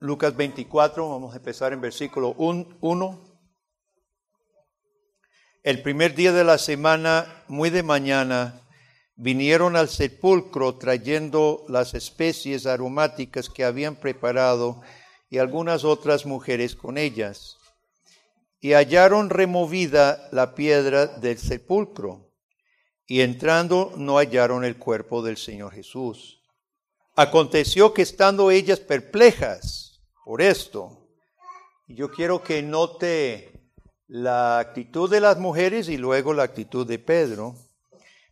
Lucas 24, vamos a empezar en versículo 1. El primer día de la semana, muy de mañana, vinieron al sepulcro trayendo las especies aromáticas que habían preparado y algunas otras mujeres con ellas. Y hallaron removida la piedra del sepulcro, y entrando no hallaron el cuerpo del Señor Jesús. Aconteció que estando ellas perplejas, por esto. Yo quiero que note la actitud de las mujeres y luego la actitud de Pedro.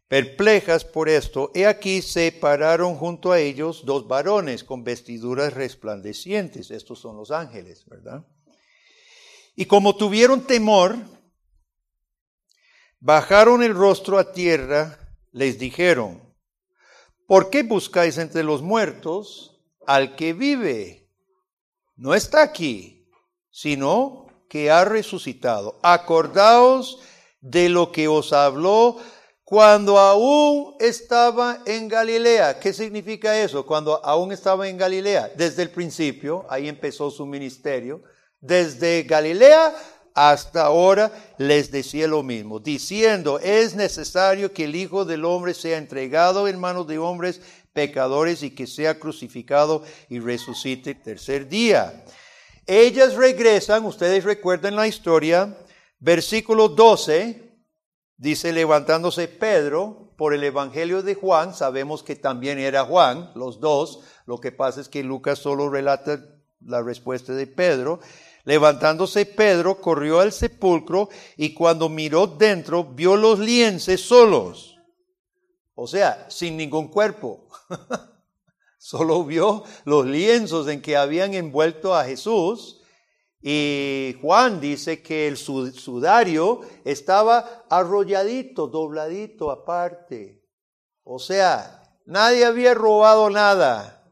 Perplejas por esto, he aquí se pararon junto a ellos dos varones con vestiduras resplandecientes. Estos son los ángeles, ¿verdad? Y como tuvieron temor, bajaron el rostro a tierra, les dijeron, ¿por qué buscáis entre los muertos al que vive? No está aquí, sino que ha resucitado. Acordaos de lo que os habló cuando aún estaba en Galilea. ¿Qué significa eso? Cuando aún estaba en Galilea. Desde el principio, ahí empezó su ministerio. Desde Galilea hasta ahora les decía lo mismo, diciendo, es necesario que el Hijo del Hombre sea entregado en manos de hombres pecadores y que sea crucificado y resucite tercer día. Ellas regresan, ustedes recuerdan la historia, versículo 12, dice levantándose Pedro por el Evangelio de Juan, sabemos que también era Juan, los dos, lo que pasa es que Lucas solo relata la respuesta de Pedro. Levantándose Pedro, corrió al sepulcro y cuando miró dentro, vio los liences solos o sea, sin ningún cuerpo. Solo vio los lienzos en que habían envuelto a Jesús. Y Juan dice que el sudario estaba arrolladito, dobladito aparte. O sea, nadie había robado nada.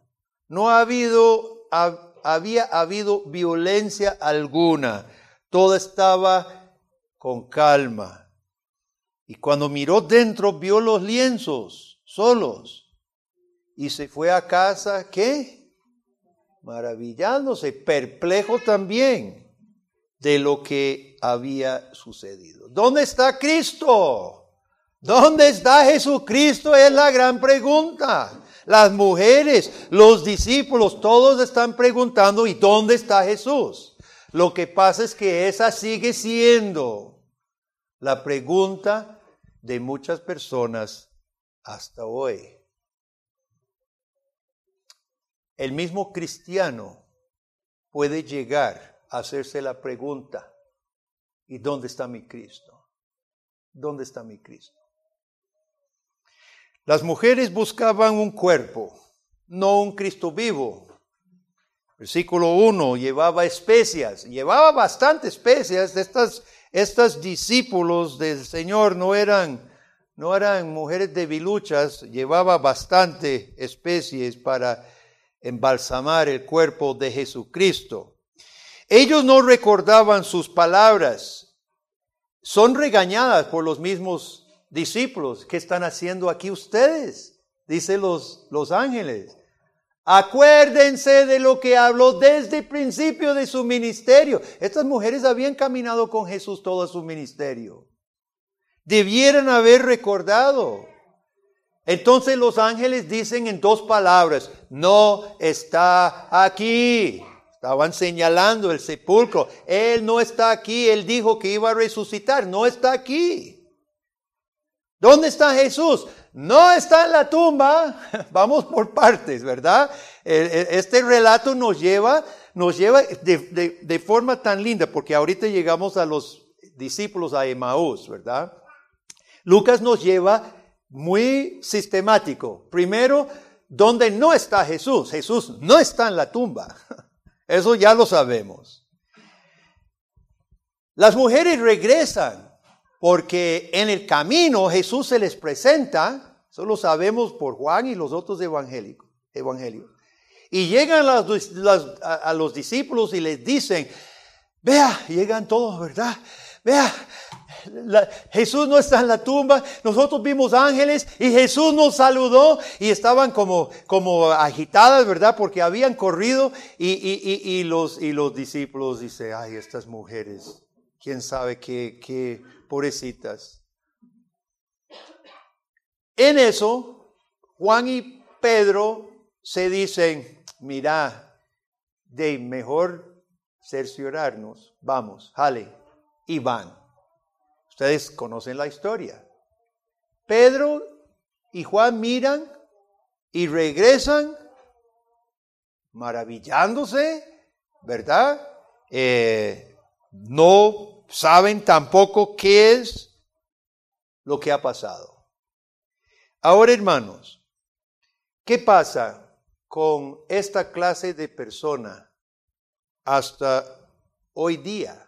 No había habido violencia alguna. Todo estaba con calma. Y cuando miró dentro, vio los lienzos solos. Y se fue a casa, ¿qué? Maravillándose, perplejo también de lo que había sucedido. ¿Dónde está Cristo? ¿Dónde está Jesucristo? Es la gran pregunta. Las mujeres, los discípulos, todos están preguntando, ¿y dónde está Jesús? Lo que pasa es que esa sigue siendo la pregunta de muchas personas hasta hoy. El mismo cristiano puede llegar a hacerse la pregunta, ¿y dónde está mi Cristo? ¿Dónde está mi Cristo? Las mujeres buscaban un cuerpo, no un Cristo vivo. Versículo 1, llevaba especias, llevaba bastante especias, de estas estos discípulos del Señor no eran, no eran mujeres debiluchas, llevaba bastante especies para embalsamar el cuerpo de Jesucristo. Ellos no recordaban sus palabras, son regañadas por los mismos discípulos. ¿Qué están haciendo aquí ustedes? Dice los, los ángeles. Acuérdense de lo que habló desde el principio de su ministerio. Estas mujeres habían caminado con Jesús todo su ministerio. Debieran haber recordado. Entonces los ángeles dicen en dos palabras, no está aquí. Estaban señalando el sepulcro. Él no está aquí. Él dijo que iba a resucitar. No está aquí. ¿Dónde está Jesús? No está en la tumba, vamos por partes, ¿verdad? Este relato nos lleva, nos lleva de, forma tan linda, porque ahorita llegamos a los discípulos a Emaús, ¿verdad? Lucas nos lleva muy sistemático. Primero, donde no está Jesús. Jesús no está en la tumba. Eso ya lo sabemos. Las mujeres regresan porque en el camino Jesús se les presenta, eso lo sabemos por Juan y los otros evangelios. Y llegan a, los discípulos y les dicen, vea, llegan todos, ¿verdad? Vea, Jesús no está en la tumba, nosotros vimos ángeles y Jesús nos saludó y estaban como, como agitadas, ¿verdad? Porque habían corrido y, y, y, los, y los discípulos dicen, ay, estas mujeres, quién sabe qué, qué pobrecitas. En eso, Juan y Pedro se dicen, mira, de mejor cerciorarnos, vamos, jale, y van. Ustedes conocen la historia. Pedro y Juan miran y regresan maravillándose, ¿verdad? Eh, no saben tampoco qué es lo que ha pasado. Ahora, hermanos, ¿qué pasa con esta clase de persona hasta hoy día?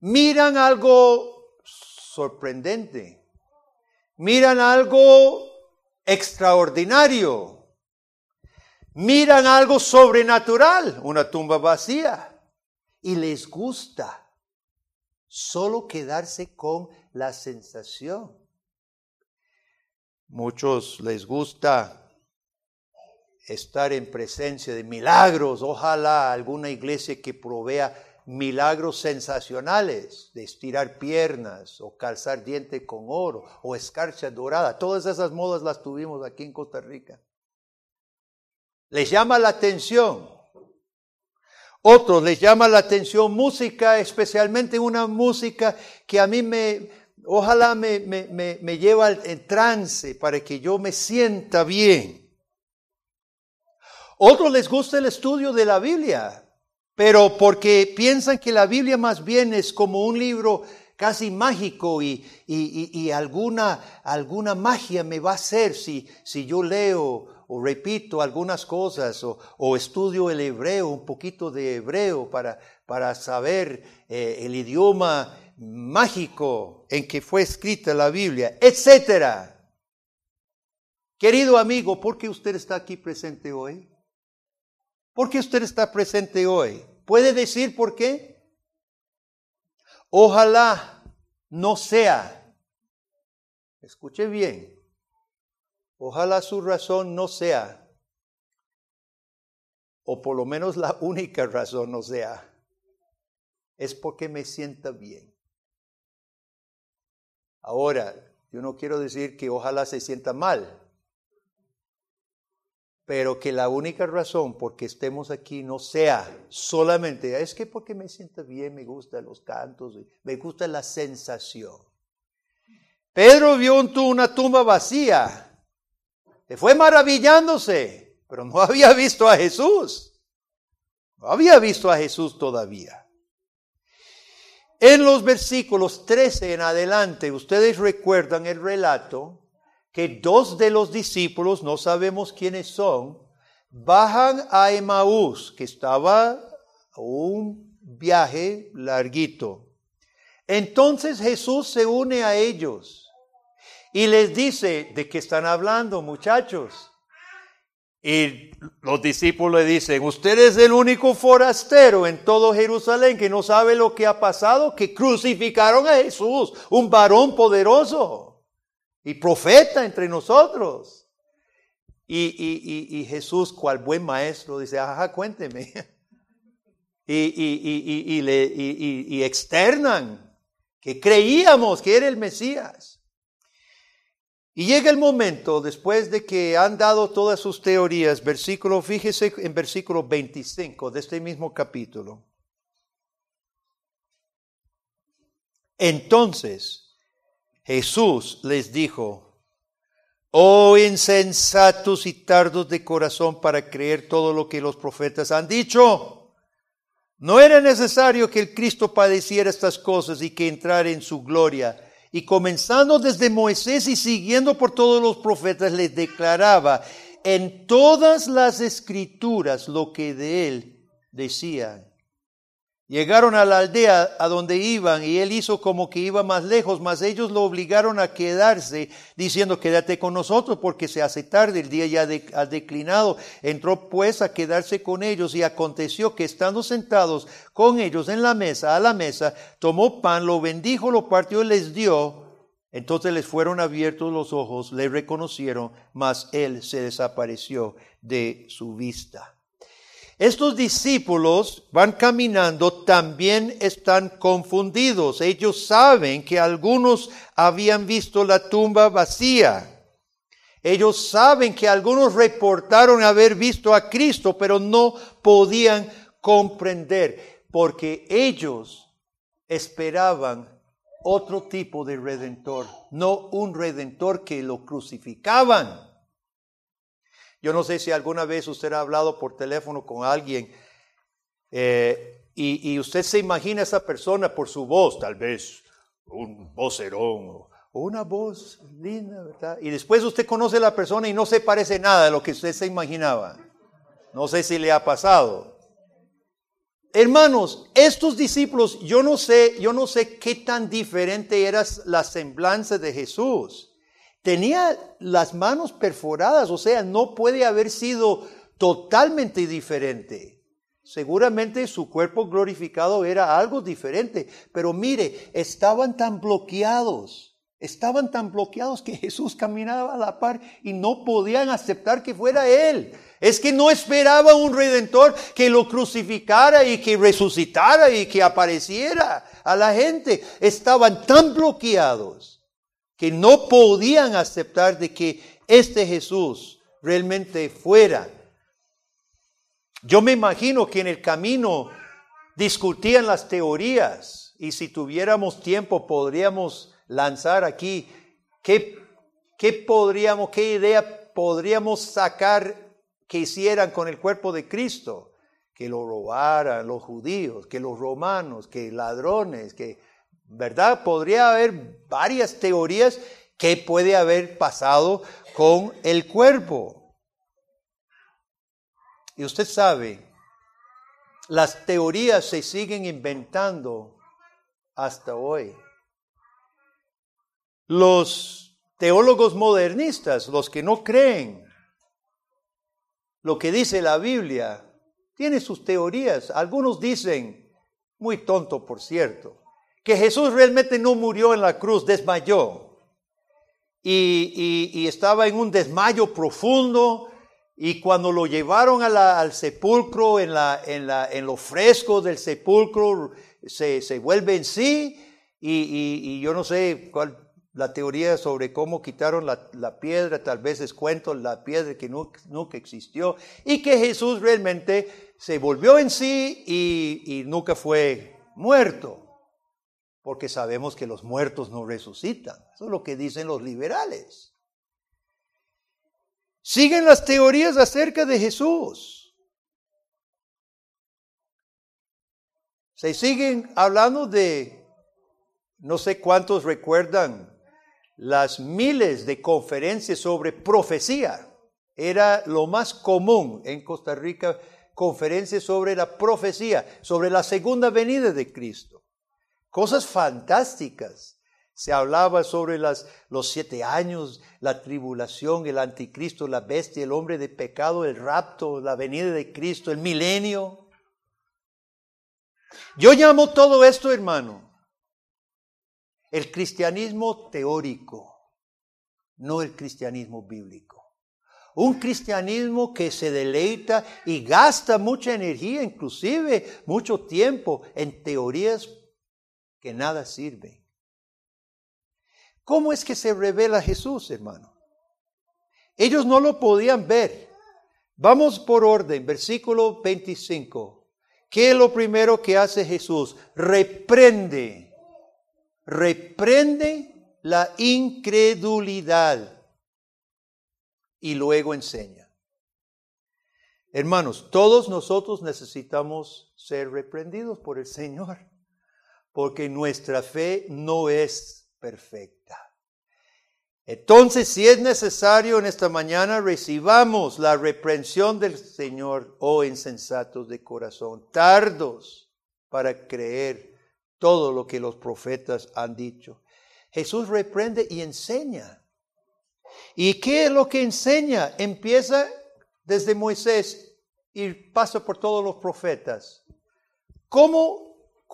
miran algo sorprendente, miran algo extraordinario, miran algo sobrenatural, una tumba vacía, y les gusta solo quedarse con la sensación. Muchos les gusta estar en presencia de milagros, ojalá alguna iglesia que provea milagros sensacionales de estirar piernas o calzar diente con oro o escarcha dorada. Todas esas modas las tuvimos aquí en Costa Rica. Les llama la atención. Otros les llama la atención música, especialmente una música que a mí me, ojalá me, me, me lleva en trance para que yo me sienta bien. Otros les gusta el estudio de la Biblia pero porque piensan que la Biblia más bien es como un libro casi mágico y, y, alguna, alguna magia me va a hacer si, si yo leo o repito algunas cosas o, estudio el hebreo, un poquito de hebreo para, para saber eh, el idioma mágico en que fue escrita la Biblia, etcétera. Querido amigo, ¿por qué usted está aquí presente hoy? ¿Por qué usted está presente hoy? ¿Puede decir por qué? Ojalá no sea, escuche bien, ojalá su razón no sea, o por lo menos la única razón no sea, es porque me sienta bien. Ahora, yo no quiero decir que ojalá se sienta mal, pero que la única razón por que estemos aquí no sea solamente, es que porque me siento bien, me gustan los cantos, me gusta la sensación. Pedro vio una tumba vacía, se fue maravillándose, pero no había visto a Jesús. No había visto a Jesús todavía. En los versículos 13 en adelante, ustedes recuerdan el relato que dos de los discípulos, no sabemos quiénes son, bajan a Emaús, que estaba un viaje larguito. Entonces Jesús se une a ellos y les dice, ¿de qué están hablando muchachos? Y los discípulos le dicen, usted es el único forastero en todo Jerusalén que no sabe lo que ha pasado, que crucificaron a Jesús, un varón poderoso y profeta entre nosotros. Y, Jesús, cual buen maestro, dice, ajá, cuénteme. Y, le, y externan que creíamos que era el Mesías. Y llega el momento, después de que han dado todas sus teorías, versículo, fíjese en versículo 25 de este mismo capítulo. Entonces, Jesús les dijo, oh insensatos y tardos de corazón para creer todo lo que los profetas han dicho. No era necesario que el Cristo padeciera estas cosas y que entrara en su gloria. Y comenzando desde Moisés y siguiendo por todos los profetas, les declaraba en todas las escrituras lo que de él decían. Llegaron a la aldea a donde iban y él hizo como que iba más lejos, mas ellos lo obligaron a quedarse diciendo quédate con nosotros porque se hace tarde, el día ya ha declinado. Entró pues a quedarse con ellos y aconteció que estando sentados con ellos en la mesa, a la mesa, tomó pan, lo bendijo, lo partió y les dio. Entonces les fueron abiertos los ojos, le reconocieron, mas él se desapareció de su vista. Estos discípulos van caminando, también están confundidos. Ellos saben que algunos habían visto la tumba vacía. Ellos saben que algunos reportaron haber visto a Cristo, pero no podían comprender, porque ellos esperaban otro tipo de redentor, no un redentor que lo crucificaban. Yo no sé si alguna vez usted ha hablado por teléfono con alguien eh, y, usted se imagina a esa persona por su voz, tal vez un vocerón o una voz linda, ¿verdad? Y después usted conoce a la persona y no se parece nada a lo que usted se imaginaba. No sé si le ha pasado. Hermanos, estos discípulos, yo no sé, yo no sé qué tan diferente era la semblanza de Jesús tenía las manos perforadas, o sea, no puede haber sido totalmente diferente. Seguramente su cuerpo glorificado era algo diferente, pero mire, estaban tan bloqueados, estaban tan bloqueados que Jesús caminaba a la par y no podían aceptar que fuera Él. Es que no esperaba un redentor que lo crucificara y que resucitara y que apareciera a la gente. Estaban tan bloqueados que no podían aceptar de que este Jesús realmente fuera. Yo me imagino que en el camino discutían las teorías y si tuviéramos tiempo podríamos lanzar aquí qué, qué podríamos, qué idea podríamos sacar que hicieran con el cuerpo de Cristo, que lo robaran los judíos, que los romanos, que ladrones, que ¿verdad? Podría haber varias teorías que puede haber pasado con el cuerpo. Y usted sabe, las teorías se siguen inventando hasta hoy. Los teólogos modernistas, los que no creen lo que dice la Biblia, tienen sus teorías. Algunos dicen, muy tonto por cierto, que Jesús realmente no murió en la cruz, desmayó. Y, estaba en un desmayo profundo. Y cuando lo llevaron al sepulcro, en, la, en, lo fresco del sepulcro, se, vuelve en sí. Y, yo no sé cuál la teoría sobre cómo quitaron la, piedra, tal vez es cuento la piedra que nunca, existió. Y que Jesús realmente se volvió en sí y nunca fue muerto porque sabemos que los muertos no resucitan. Eso es lo que dicen los liberales. Siguen las teorías acerca de Jesús. Se siguen hablando de, no sé cuántos recuerdan, las miles de conferencias sobre profecía. Era lo más común en Costa Rica, conferencias sobre la profecía, sobre la segunda venida de Cristo cosas fantásticas. Se hablaba sobre los siete años, la tribulación, el anticristo, la bestia, el hombre de pecado, el rapto, la venida de Cristo, el milenio. Yo llamo todo esto, hermano, el cristianismo teórico, no el cristianismo bíblico. Un cristianismo que se deleita y gasta mucha energía, inclusive mucho tiempo, en teorías que nada sirve. ¿Cómo es que se revela Jesús, hermano? Ellos no lo podían ver. Vamos por orden, versículo 25. ¿Qué es lo primero que hace Jesús? Reprende, reprende la incredulidad y luego enseña. Hermanos, todos nosotros necesitamos ser reprendidos por el Señor porque nuestra fe no es perfecta. Entonces, si es necesario en esta mañana, recibamos la reprensión del Señor, oh insensatos de corazón, tardos para creer todo lo que los profetas han dicho. Jesús reprende y enseña. ¿Y qué es lo que enseña? Empieza desde Moisés y pasa por todos los profetas. ¿Cómo,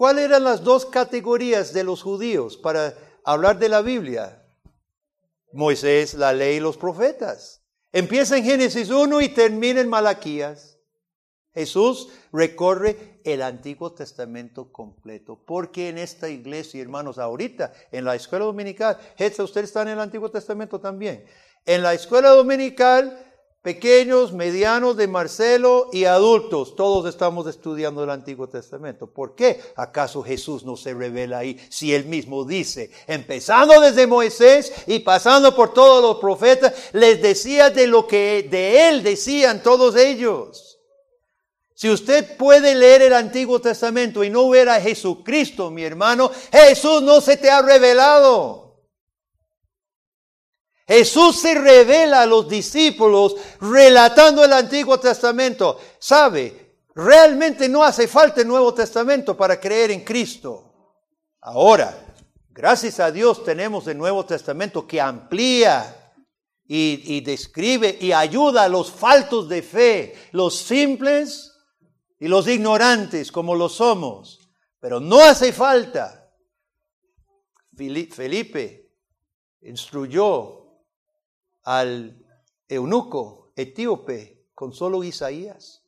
cuáles eran las dos categorías de los judíos para hablar de la Biblia? Moisés, la ley y los profetas. Empieza en Génesis 1 y termina en Malaquías. Jesús recorre el Antiguo Testamento completo, porque en esta iglesia, hermanos, ahorita en la escuela dominical, ustedes están en el Antiguo Testamento también. En la escuela dominical, pequeños, medianos de Marcelo y adultos, todos estamos estudiando el Antiguo Testamento. ¿Por qué acaso Jesús no se revela ahí si él mismo dice, empezando desde Moisés y pasando por todos los profetas, les decía de lo que de él decían todos ellos? Si usted puede leer el Antiguo Testamento y no ver a Jesucristo, mi hermano, Jesús no se te ha revelado. Jesús se revela a los discípulos relatando el Antiguo Testamento. ¿Sabe? Realmente no hace falta el Nuevo Testamento para creer en Cristo. Ahora, gracias a Dios tenemos el Nuevo Testamento que amplía y, describe y ayuda a los faltos de fe, los simples y los ignorantes como lo somos, pero no hace falta. Felipe instruyó al eunuco etíope con solo Isaías.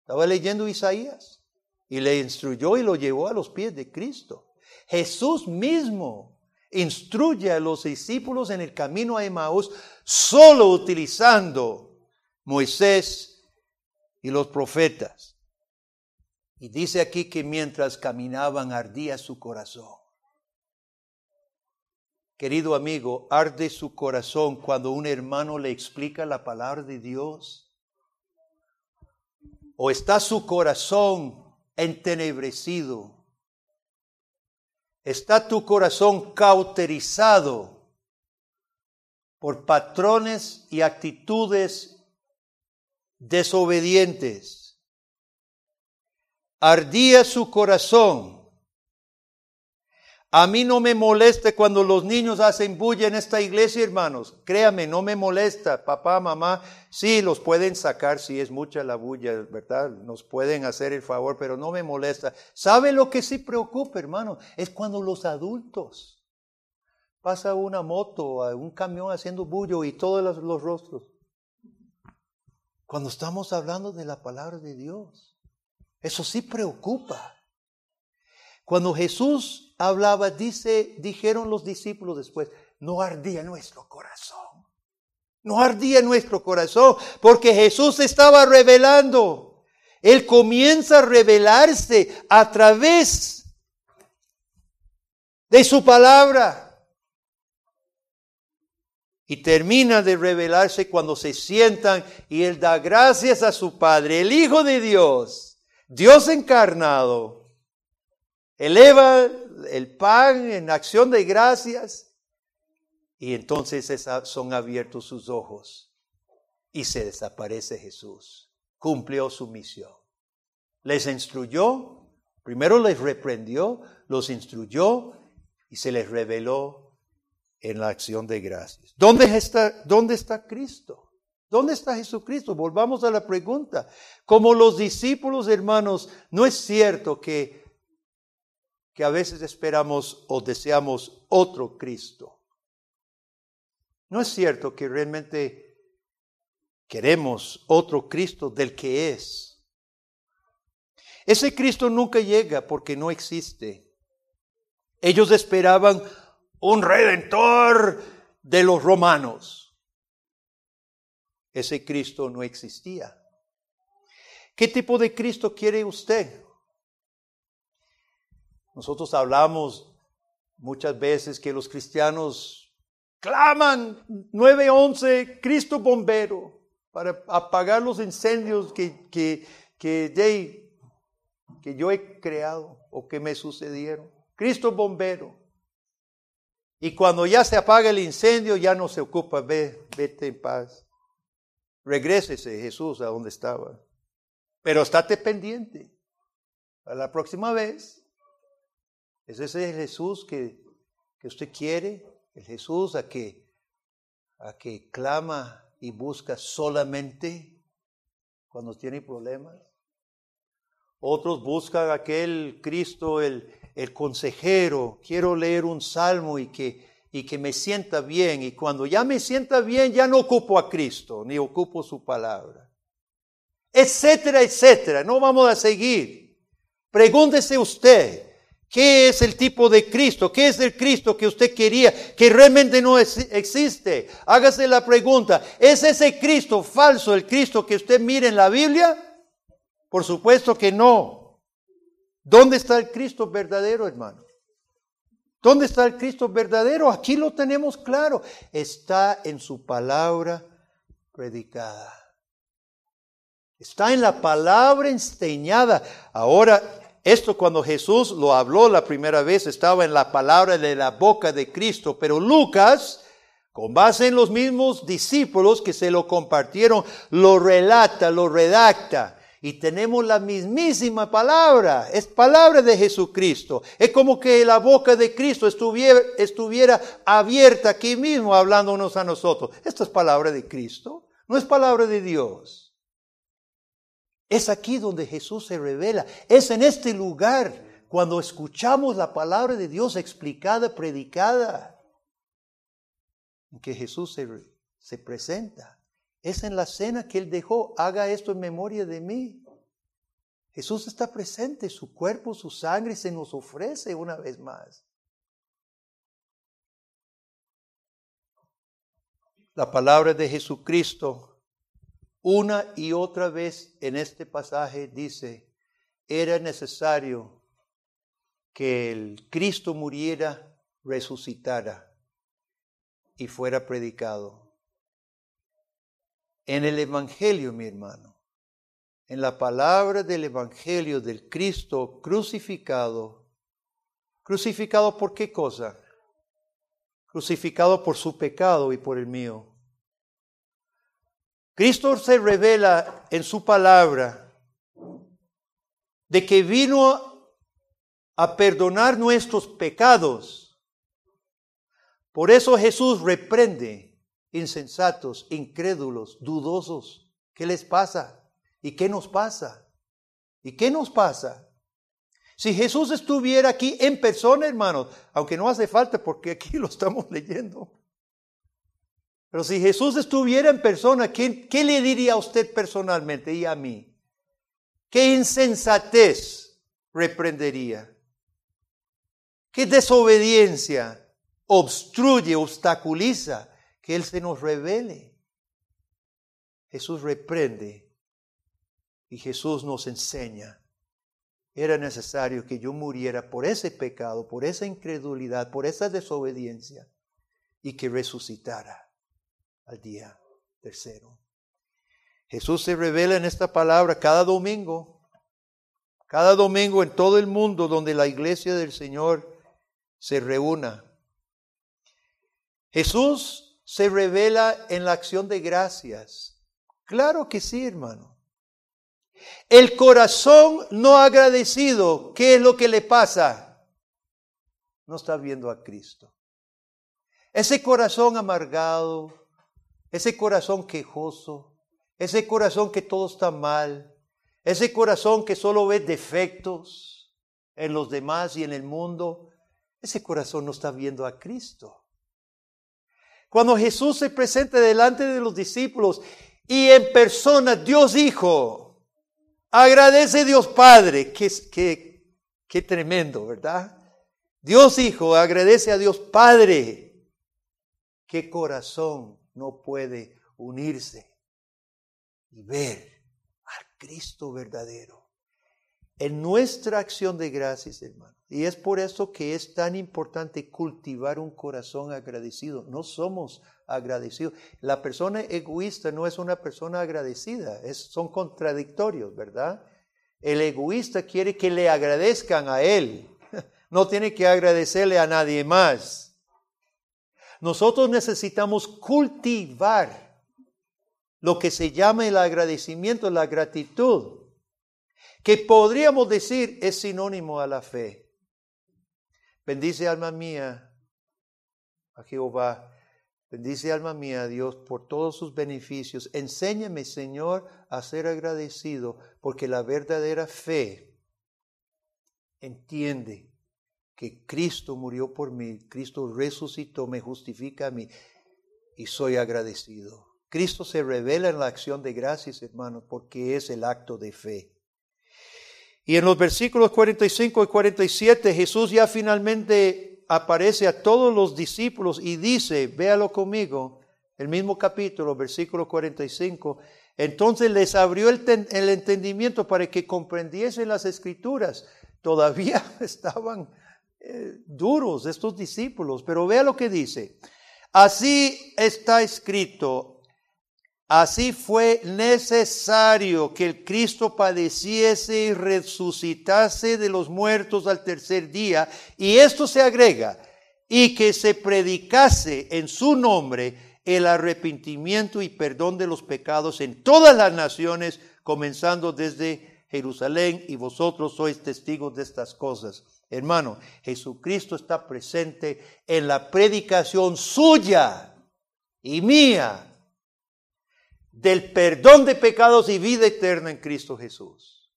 Estaba leyendo Isaías y le instruyó y lo llevó a los pies de Cristo. Jesús mismo instruye a los discípulos en el camino a Emmaús solo utilizando Moisés y los profetas. Y dice aquí que mientras caminaban ardía su corazón. Querido amigo, arde su corazón cuando un hermano le explica la palabra de Dios. O está su corazón entenebrecido. Está tu corazón cauterizado por patrones y actitudes desobedientes ardía su corazón. A mí no me molesta cuando los niños hacen bulla en esta iglesia, hermanos. Créame, no me molesta. Papá, mamá, sí, los pueden sacar si es mucha la bulla, ¿verdad? Nos pueden hacer el favor, pero no me molesta. ¿Sabe lo que sí preocupa, hermano? Es cuando los adultos pasa una moto, un camión haciendo bullo y todos los rostros. Cuando estamos hablando de la palabra de Dios. Eso sí preocupa. Cuando Jesús hablaba, dice, dijeron los discípulos después, no ardía nuestro corazón. No ardía nuestro corazón porque Jesús estaba revelando. Él comienza a revelarse a través de su palabra. Y termina de revelarse cuando se sientan y Él da gracias a su Padre, el Hijo de Dios Dios encarnado eleva el pan en acción de gracias y entonces son abiertos sus ojos y se desaparece Jesús. Cumplió su misión. Les instruyó, primero les reprendió, los instruyó y se les reveló en la acción de gracias. ¿Dónde está, dónde está Cristo? ¿Dónde está Jesucristo? Volvamos a la pregunta. Como los discípulos, hermanos, no es cierto que, que a veces esperamos o deseamos otro Cristo. No es cierto que realmente queremos otro Cristo del que es. Ese Cristo nunca llega porque no existe. Ellos esperaban un redentor de los romanos ese Cristo no existía. ¿Qué tipo de Cristo quiere usted? Nosotros hablamos muchas veces que los cristianos claman 911 Cristo bombero para apagar los incendios que, que, que, que yo he creado o que me sucedieron. Cristo bombero. Y cuando ya se apaga el incendio, ya no se ocupa, ve, vete en paz. Regrésese Jesús a donde estaba. Pero estate pendiente. a la próxima vez. ¿Es ese el Jesús que, que usted quiere? El Jesús a que, a que clama y busca solamente cuando tiene problemas. Otros buscan aquel Cristo, el, el consejero. Quiero leer un salmo y que, y que me sienta bien. Y cuando ya me sienta bien, ya no ocupo a Cristo, ni ocupo su palabra. Etcétera, etcétera. No vamos a seguir. Pregúntese usted, ¿qué es el tipo de Cristo? ¿Qué es el Cristo que usted quería que realmente no existe? Hágase la pregunta, ¿es ese Cristo falso el Cristo que usted mira en la Biblia? Por supuesto que no. ¿Dónde está el Cristo verdadero, hermano? ¿Dónde está el Cristo verdadero? Aquí lo tenemos claro. Está en su palabra predicada. Está en la palabra enseñada. Ahora, esto cuando Jesús lo habló la primera vez estaba en la palabra de la boca de Cristo, pero Lucas, con base en los mismos discípulos que se lo compartieron, lo relata, lo redacta. Y tenemos la mismísima palabra, es palabra de Jesucristo. Es como que la boca de Cristo estuviera, estuviera abierta aquí mismo hablándonos a nosotros. Esta es palabra de Cristo, no es palabra de Dios. Es aquí donde Jesús se revela, es en este lugar cuando escuchamos la palabra de Dios explicada, predicada, que Jesús se, se presenta. Es en la cena que Él dejó, haga esto en memoria de mí. Jesús está presente, su cuerpo, su sangre se nos ofrece una vez más. La palabra de Jesucristo, una y otra vez en este pasaje dice, era necesario que el Cristo muriera, resucitara y fuera predicado. En el Evangelio, mi hermano, en la palabra del Evangelio del Cristo crucificado, crucificado por qué cosa? Crucificado por su pecado y por el mío. Cristo se revela en su palabra de que vino a perdonar nuestros pecados. Por eso Jesús reprende insensatos, incrédulos, dudosos. ¿Qué les pasa? ¿Y qué nos pasa? ¿Y qué nos pasa? Si Jesús estuviera aquí en persona, hermanos, aunque no hace falta porque aquí lo estamos leyendo. Pero si Jesús estuviera en persona, ¿qué, le diría a usted personalmente y a mí? ¿Qué insensatez reprendería? ¿Qué desobediencia obstruye, obstaculiza que Él se nos revele. Jesús reprende y Jesús nos enseña. Era necesario que yo muriera por ese pecado, por esa incredulidad, por esa desobediencia y que resucitara al día tercero. Jesús se revela en esta palabra cada domingo, cada domingo en todo el mundo donde la iglesia del Señor se reúna. Jesús se revela en la acción de gracias. Claro que sí, hermano. El corazón no agradecido, ¿qué es lo que le pasa? No está viendo a Cristo. Ese corazón amargado, ese corazón quejoso, ese corazón que todo está mal, ese corazón que solo ve defectos en los demás y en el mundo, ese corazón no está viendo a Cristo. Cuando Jesús se presenta delante de los discípulos y en persona Dios Hijo, agradece Dios Padre, que, que, tremendo, ¿verdad? Dios Hijo agradece a Dios Padre. ¿Qué corazón no puede unirse y ver al Cristo verdadero? En nuestra acción de gracias, hermano. Y es por eso que es tan importante cultivar un corazón agradecido. No somos agradecidos. La persona egoísta no es una persona agradecida, son contradictorios, ¿verdad? El egoísta quiere que le agradezcan a él, no tiene que agradecerle a nadie más. Nosotros necesitamos cultivar lo que se llama el agradecimiento, la gratitud. que podríamos decir es sinónimo a la fe. Bendice alma mía a Jehová. Bendice alma mía a Dios por todos sus beneficios. Enséñame, Señor, a ser agradecido, porque la verdadera fe entiende que Cristo murió por mí, Cristo resucitó, me justifica a mí y soy agradecido. Cristo se revela en la acción de gracias, hermanos, porque es el acto de fe. Y en los versículos 45 y 47 Jesús ya finalmente aparece a todos los discípulos y dice, véalo conmigo, el mismo capítulo, versículo 45, entonces les abrió el, entendimiento para que comprendiesen las escrituras. Todavía estaban eh, duros estos discípulos, pero vea lo que dice. Así está escrito, Así fue necesario que el Cristo padeciese y resucitase de los muertos al tercer día, y esto se agrega, y que se predicase en su nombre el arrepentimiento y perdón de los pecados en todas las naciones, comenzando desde Jerusalén, y vosotros sois testigos de estas cosas. Hermano, Jesucristo está presente en la predicación suya y mía del perdón de pecados y vida eterna en Cristo Jesús.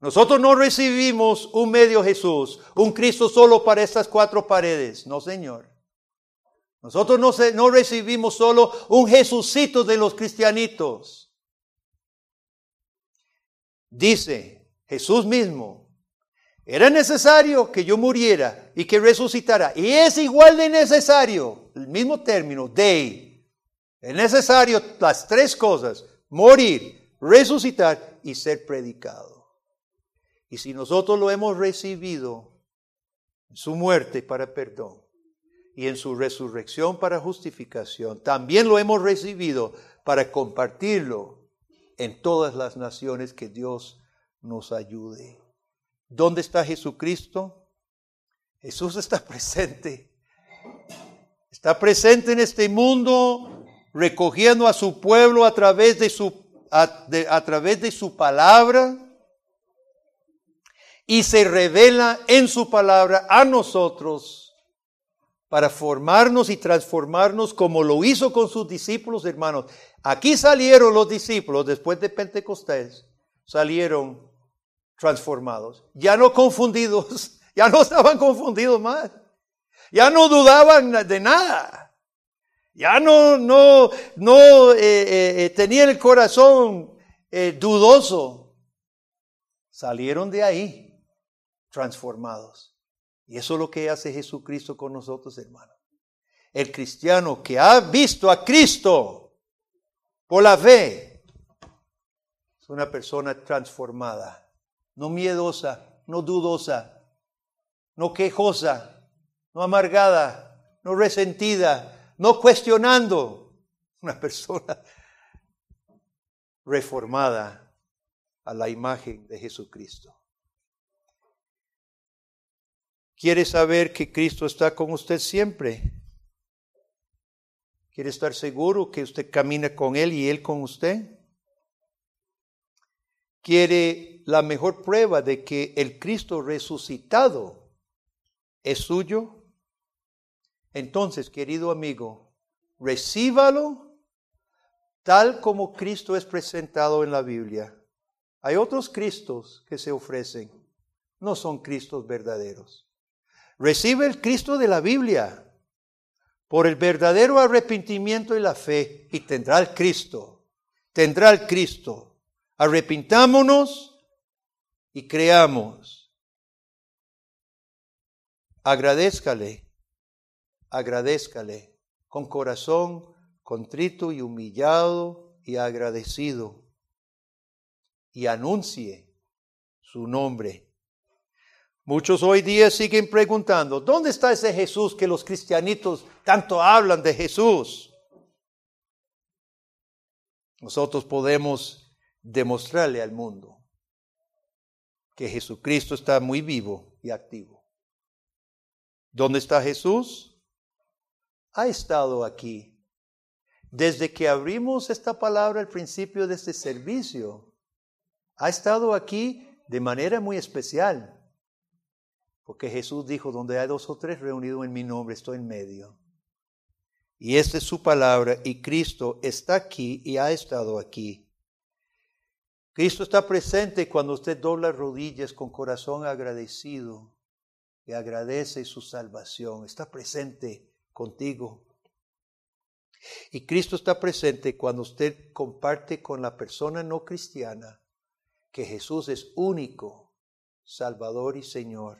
Nosotros no recibimos un medio Jesús, un Cristo solo para estas cuatro paredes. No, Señor. Nosotros no, no recibimos solo un Jesucito de los cristianitos. Dice Jesús mismo, era necesario que yo muriera y que resucitara. Y es igual de necesario, el mismo término, de es necesario las tres cosas, morir, resucitar y ser predicado. Y si nosotros lo hemos recibido en su muerte para perdón y en su resurrección para justificación, también lo hemos recibido para compartirlo en todas las naciones que Dios nos ayude. ¿Dónde está Jesucristo? Jesús está presente. Está presente en este mundo recogiendo a su pueblo a través de su, a, través de su palabra y se revela en su palabra a nosotros para formarnos y transformarnos como lo hizo con sus discípulos, hermanos. Aquí salieron los discípulos después de Pentecostés, salieron transformados, ya no confundidos, ya no estaban confundidos más, ya no dudaban de nada. Ya no, no, no eh, eh, eh, tenía el corazón dudoso. Salieron de ahí transformados. Y eso es lo que hace Jesucristo con nosotros, hermanos. El cristiano que ha visto a Cristo por la fe es una persona transformada, no miedosa, no dudosa, no quejosa, no amargada, no resentida, no cuestionando, una persona reformada a la imagen de Jesucristo. ¿Quiere saber que Cristo está con usted siempre? ¿Quiere estar seguro que usted camina con Él y Él con usted? ¿Quiere la mejor prueba de que el Cristo resucitado es suyo? Entonces, querido amigo, recíbalo tal como Cristo es presentado en la Biblia. Hay otros Cristos que se ofrecen, no son Cristos verdaderos. Recibe el Cristo de la Biblia por el verdadero arrepentimiento y la fe y tendrá el Cristo, tendrá el Cristo. Arrepintámonos y creamos. Agradezcale agradézcale con corazón contrito y humillado y agradecido y anuncie su nombre. Muchos hoy día siguen preguntando, ¿dónde está ese Jesús que los cristianitos tanto hablan de Jesús? Nosotros podemos demostrarle al mundo que Jesucristo está muy vivo y activo. ¿Dónde está Jesús? ha estado aquí. Desde que abrimos esta palabra al principio de este servicio, ha estado aquí de manera muy especial, porque Jesús dijo, donde hay dos o tres reunidos en mi nombre, estoy en medio. Y esta es su palabra y Cristo está aquí y ha estado aquí. Cristo está presente cuando usted dobla rodillas con corazón agradecido y agradece su salvación. Está presente contigo. Y Cristo está presente cuando usted comparte con la persona no cristiana que Jesús es único, Salvador y Señor.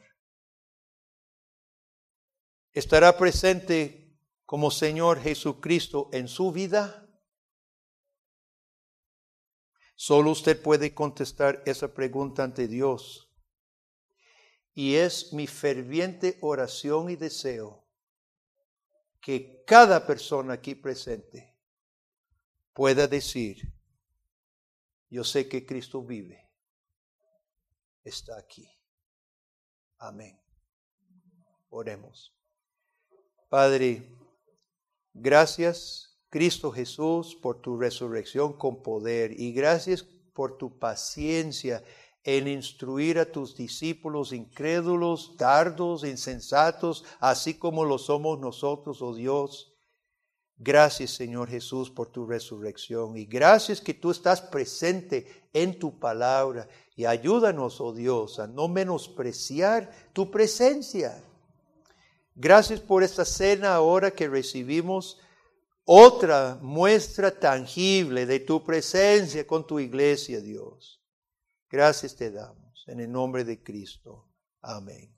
¿Estará presente como Señor Jesucristo en su vida? Solo usted puede contestar esa pregunta ante Dios. Y es mi ferviente oración y deseo que cada persona aquí presente pueda decir, yo sé que Cristo vive, está aquí. Amén. Oremos. Padre, gracias Cristo Jesús por tu resurrección con poder y gracias por tu paciencia en instruir a tus discípulos incrédulos, tardos, insensatos, así como lo somos nosotros, oh Dios. Gracias, Señor Jesús, por tu resurrección y gracias que tú estás presente en tu palabra y ayúdanos, oh Dios, a no menospreciar tu presencia. Gracias por esta cena ahora que recibimos otra muestra tangible de tu presencia con tu iglesia, Dios. Gracias te damos en el nombre de Cristo. Amén.